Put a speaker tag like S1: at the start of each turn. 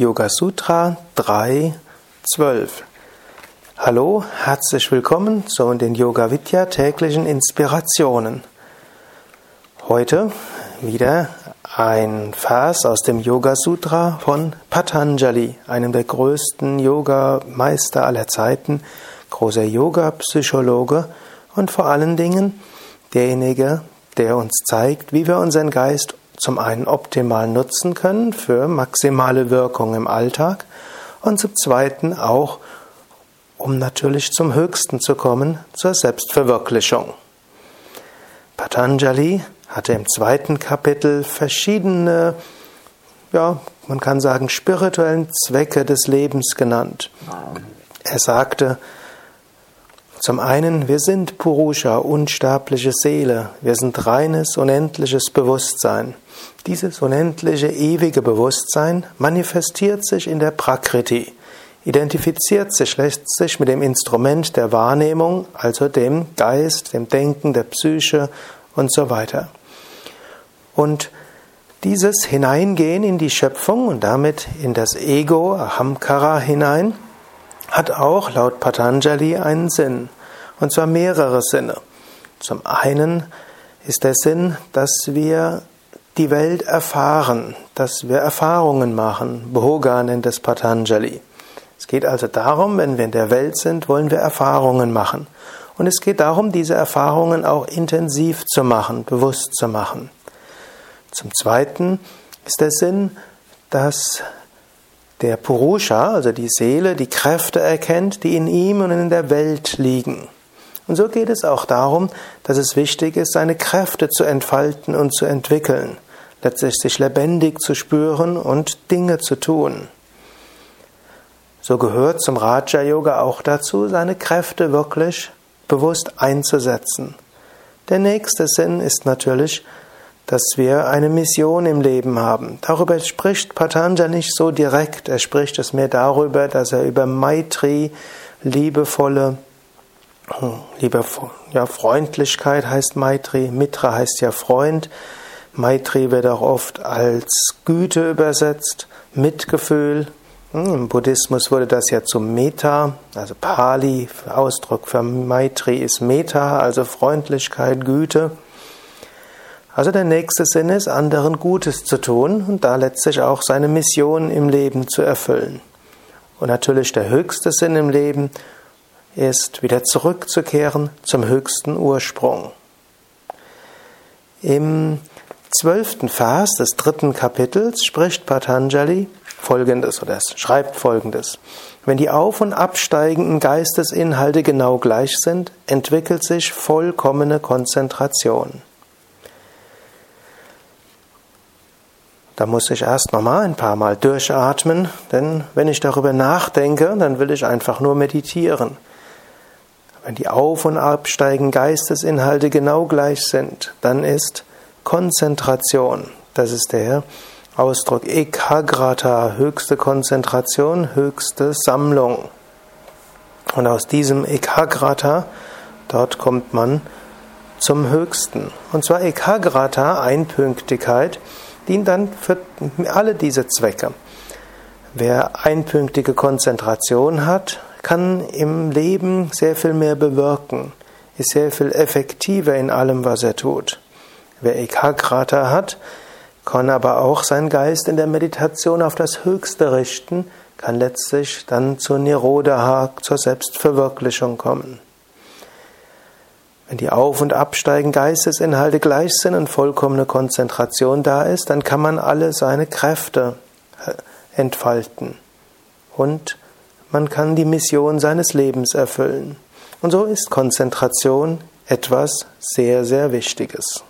S1: Yoga Sutra 3.12. Hallo, herzlich willkommen zu den Yoga Vidya täglichen Inspirationen. Heute wieder ein Vers aus dem Yoga Sutra von Patanjali, einem der größten Yoga-Meister aller Zeiten, großer Yoga-Psychologe und vor allen Dingen derjenige, der uns zeigt, wie wir unseren Geist zum einen optimal nutzen können für maximale Wirkung im Alltag und zum zweiten auch, um natürlich zum Höchsten zu kommen, zur Selbstverwirklichung. Patanjali hatte im zweiten Kapitel verschiedene, ja, man kann sagen, spirituellen Zwecke des Lebens genannt. Er sagte, zum einen, wir sind Purusha, unsterbliche Seele, wir sind reines, unendliches Bewusstsein. Dieses unendliche, ewige Bewusstsein manifestiert sich in der Prakriti, identifiziert sich letztlich mit dem Instrument der Wahrnehmung, also dem Geist, dem Denken, der Psyche und so weiter. Und dieses Hineingehen in die Schöpfung und damit in das Ego, Ahamkara hinein, hat auch laut Patanjali einen Sinn. Und zwar mehrere Sinne. Zum einen ist der Sinn, dass wir die Welt erfahren, dass wir Erfahrungen machen. Bhoga nennt es Patanjali. Es geht also darum, wenn wir in der Welt sind, wollen wir Erfahrungen machen. Und es geht darum, diese Erfahrungen auch intensiv zu machen, bewusst zu machen. Zum Zweiten ist der Sinn, dass der Purusha, also die Seele, die Kräfte erkennt, die in ihm und in der Welt liegen. Und so geht es auch darum, dass es wichtig ist, seine Kräfte zu entfalten und zu entwickeln, letztlich sich lebendig zu spüren und Dinge zu tun. So gehört zum Raja Yoga auch dazu, seine Kräfte wirklich bewusst einzusetzen. Der nächste Sinn ist natürlich, dass wir eine Mission im Leben haben. Darüber spricht Patanjali nicht so direkt. Er spricht es mehr darüber, dass er über Maitri, liebevolle, liebe, ja, Freundlichkeit heißt Maitri, Mitra heißt ja Freund. Maitri wird auch oft als Güte übersetzt, Mitgefühl. Hm, Im Buddhismus wurde das ja zum Meta, also Pali, Ausdruck für Maitri ist Meta, also Freundlichkeit, Güte. Also der nächste Sinn ist, anderen Gutes zu tun und da letztlich auch seine Mission im Leben zu erfüllen. Und natürlich der höchste Sinn im Leben ist, wieder zurückzukehren zum höchsten Ursprung. Im zwölften Vers des dritten Kapitels spricht Patanjali folgendes oder es schreibt folgendes. Wenn die auf- und absteigenden Geistesinhalte genau gleich sind, entwickelt sich vollkommene Konzentration. Da muss ich erst nochmal ein paar Mal durchatmen, denn wenn ich darüber nachdenke, dann will ich einfach nur meditieren. Wenn die auf- und absteigenden Geistesinhalte genau gleich sind, dann ist Konzentration, das ist der Ausdruck Ekagrata, höchste Konzentration, höchste Sammlung. Und aus diesem Ekagrata, dort kommt man zum Höchsten. Und zwar Ekagrata, Einpünktigkeit, dient dann für alle diese Zwecke. Wer einpünktige Konzentration hat, kann im Leben sehr viel mehr bewirken, ist sehr viel effektiver in allem, was er tut. Wer Ekagrata hat, kann aber auch seinen Geist in der Meditation auf das Höchste richten, kann letztlich dann zur Nirodha, zur Selbstverwirklichung kommen. Wenn die auf- und absteigenden Geistesinhalte gleich sind und vollkommene Konzentration da ist, dann kann man alle seine Kräfte äh, entfalten und man kann die Mission seines Lebens erfüllen. Und so ist Konzentration etwas sehr, sehr Wichtiges.